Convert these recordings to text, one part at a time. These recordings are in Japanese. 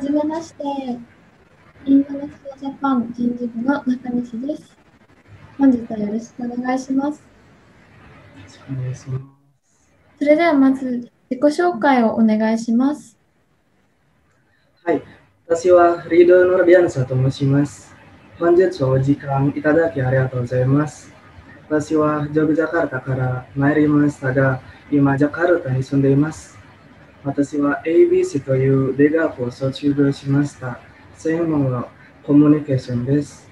じめまして。インドネシアジャパン人事部の中西です。本日はよろしくお願いします。よろしくお願いします。それではまず自己紹介をお願いします。はい、私はリードのビアンサと申します。本日はお時間いただきありがとうございます。私はジョグジャカルタから参りましたが、今ジャカルタに住んでいます。私は ABC という大学を卒業しました。専門はコミュニケーションです。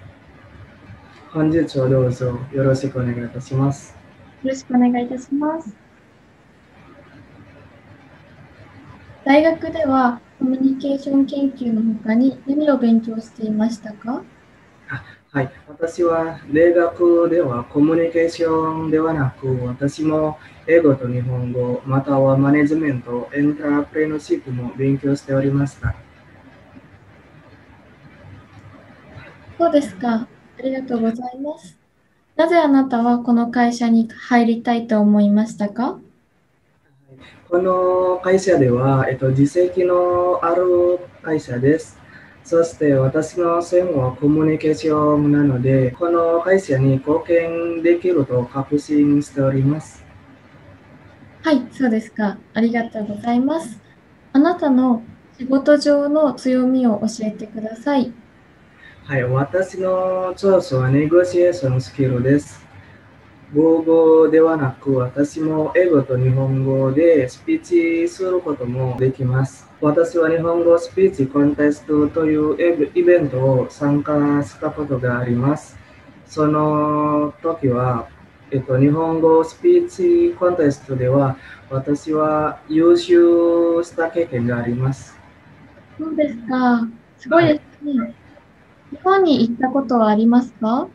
本日はどうぞよろしくお願いいたします。よろしくお願いいたします。大学ではコミュニケーション研究の他に何を勉強していましたか？はい、私は大学ではコミュニケーションではなく、私も英語と日本語、またはマネジメント、エンタープレノシップも勉強しておりました。そうですか。ありがとうございます。なぜあなたはこの会社に入りたいと思いましたか？この会社では、えっと、実績のある会社です。そして私の専門はコミュニケーションなので、この会社に貢献できると確信しております。はい、そうですか。ありがとうございます。あなたの仕事上の強みを教えてください。はい、私の長所はネゴシエーションスキルです。語語ではなく、私も英語と日本語でスピーチすることもできます。私は日本語スピーチコンテストというイベントを参加したことがあります。その時は、えっと、日本語スピーチコンテストでは、私は優秀した経験があります。そうですか。すごいですね。日本に行ったことはありますか？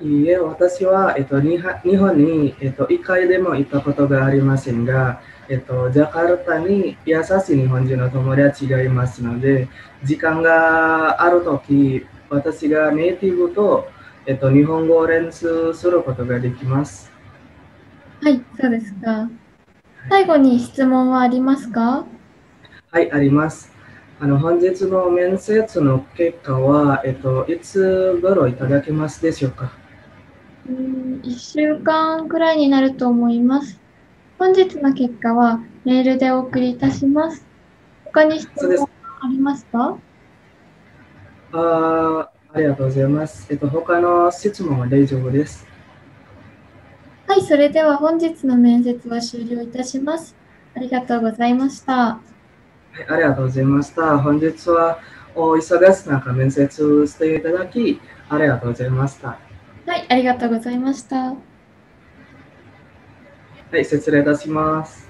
いいえ、私は、えっと、日日本に、えっと、1回でも行ったことがありませんが、えっと、ジャカルタに優しい日本人の友達がいますので、時間があるとき、私がネイティブと、えっと、日本語を練習することができます。はい、そうですか。最後に質問はありますか？はい、あります。あの本日の面接の結果は、えっと、いつ頃いただけますでしょうか？うーん、1週間くらいになると思います。本日の結果はメールでお送りいたします。他に質問ありますか？あーありがとうございます。えっと、他の質問は大丈夫です。はい、それでは本日の面接は終了いたします。ありがとうございました。はい、ありがとうございました。本日はお忙しい中面接していただき、ありがとうございました。はい、ありがとうございました。はい、失礼いたします。